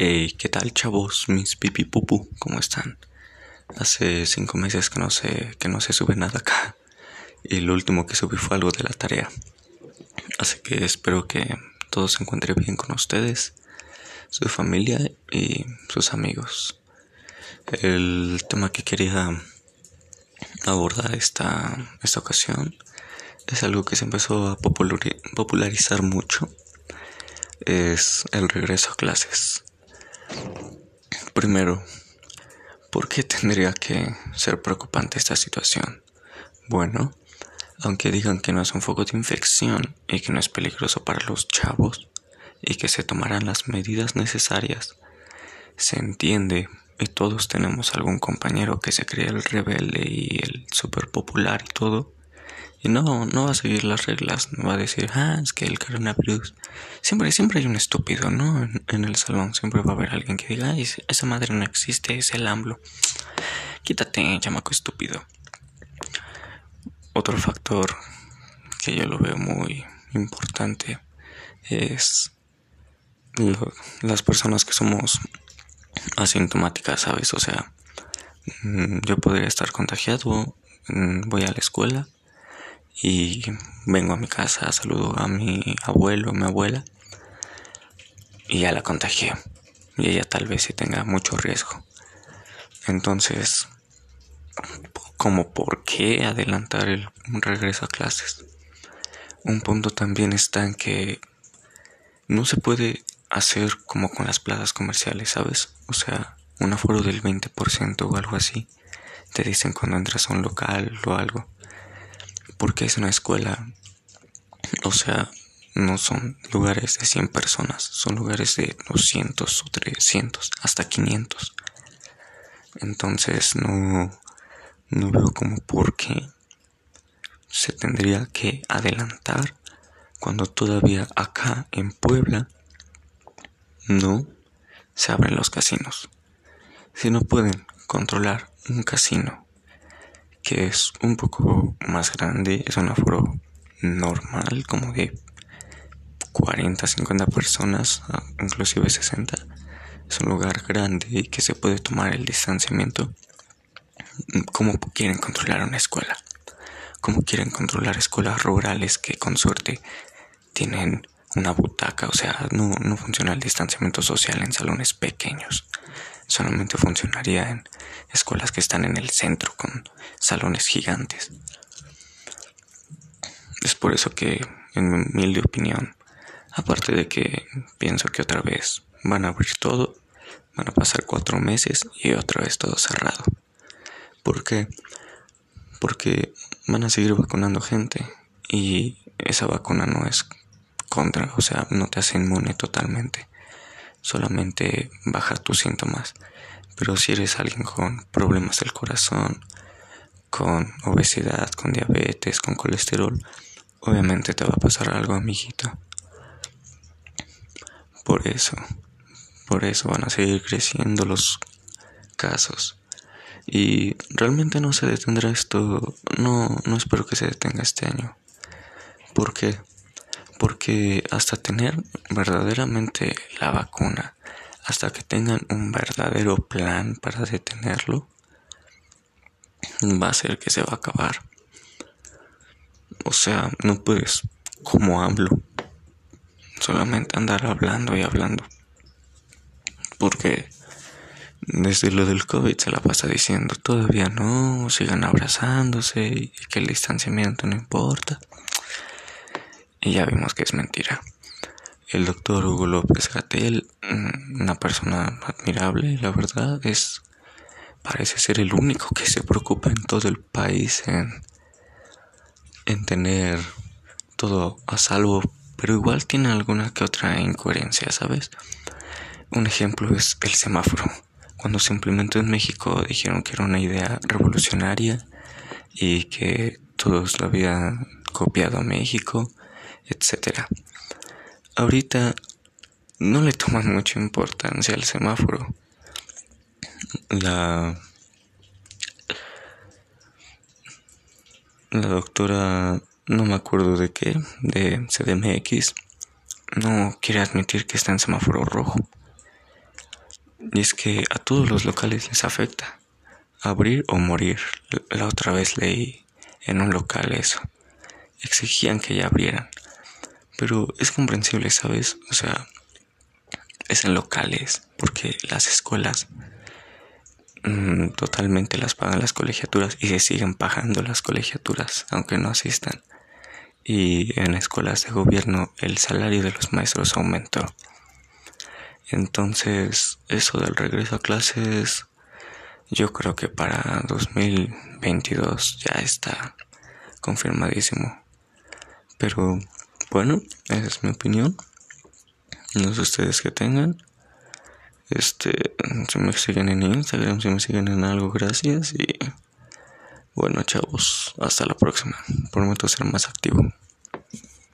Hey, ¿qué tal, chavos? Mis pipi pupu, ¿cómo están? Hace cinco meses que no sé, que no se sube nada acá. Y lo último que subí fue algo de la tarea. Así que espero que todo se encuentre bien con ustedes, su familia y sus amigos. El tema que quería abordar esta, esta ocasión es algo que se empezó a popularizar mucho. Es el regreso a clases. Primero, ¿por qué tendría que ser preocupante esta situación? Bueno, aunque digan que no es un foco de infección y que no es peligroso para los chavos y que se tomarán las medidas necesarias, se entiende y todos tenemos algún compañero que se cree el rebelde y el super popular y todo y no, no va a seguir las reglas, no va a decir, ah, es que el coronavirus. Siempre, siempre hay un estúpido, ¿no? En, el salón siempre va a haber alguien que diga, esa madre no existe, es el AMLO. Quítate, chamaco estúpido. Otro factor que yo lo veo muy importante es las personas que somos asintomáticas, ¿sabes? O sea, mm, yo podría estar contagiado, mm, voy a la escuela y vengo a mi casa, saludo a mi abuelo, mi abuela y ya la contagié. Y ella tal vez sí tenga mucho riesgo. Entonces, como por qué adelantar el regreso a clases. Un punto también está en que no se puede hacer como con las plazas comerciales, ¿sabes? O sea, un aforo del 20% o algo así. Te dicen cuando entras a un local o algo porque es una escuela. O sea, no son lugares de 100 personas, son lugares de 200 o 300, hasta 500. Entonces no, no veo como por qué se tendría que adelantar cuando todavía acá en Puebla no se abren los casinos. Si no pueden controlar un casino que es un poco más grande, es un aforo normal, como de 40, 50 personas, inclusive 60. Es un lugar grande y que se puede tomar el distanciamiento. ¿Cómo quieren controlar una escuela? ¿Cómo quieren controlar escuelas rurales que con suerte tienen una butaca? O sea, no, no funciona el distanciamiento social en salones pequeños solamente funcionaría en escuelas que están en el centro con salones gigantes. Es por eso que, en mi humilde opinión, aparte de que pienso que otra vez van a abrir todo, van a pasar cuatro meses y otra vez todo cerrado. ¿Por qué? Porque van a seguir vacunando gente y esa vacuna no es contra, o sea, no te hace inmune totalmente solamente baja tus síntomas. Pero si eres alguien con problemas del corazón, con obesidad, con diabetes, con colesterol, obviamente te va a pasar algo, amiguito. Por eso, por eso van a seguir creciendo los casos. Y realmente no se detendrá esto, no, no espero que se detenga este año. ¿Por qué? Porque hasta tener verdaderamente la vacuna, hasta que tengan un verdadero plan para detenerlo, va a ser que se va a acabar. O sea, no puedes, como hablo, solamente andar hablando y hablando. Porque desde lo del COVID se la pasa diciendo todavía no, sigan abrazándose y que el distanciamiento no importa y ya vimos que es mentira. El doctor Hugo López Gatel, mm, una persona admirable, la verdad, es parece ser el único que se preocupa en todo el país en, en tener todo a salvo, pero igual tiene alguna que otra incoherencia, ¿sabes? Un ejemplo es el semáforo. Cuando se implementó en México dijeron que era una idea revolucionaria y que todos lo habían copiado a México etcétera. Ahorita no le toman mucha importancia al semáforo. La la doctora no me acuerdo de qué, de CDMX, no quiere admitir que está en semáforo rojo. Y es que a todos los locales les afecta. Abrir o morir. La otra vez leí en un local eso. Exigían que ya abrieran. Pero es comprensible, ¿sabes? O sea, es en locales, porque las escuelas mm, totalmente las pagan las colegiaturas y se siguen pagando las colegiaturas, aunque no asistan. Y en escuelas de gobierno el salario de los maestros aumentó. Entonces, eso del regreso a clases, yo creo que para 2022 ya está confirmadísimo. Pero bueno, esa es mi opinión. No sé ustedes que tengan. Este, si me siguen en Instagram, si me siguen en algo, gracias. Y bueno, chavos, hasta la próxima. Prometo ser más activo.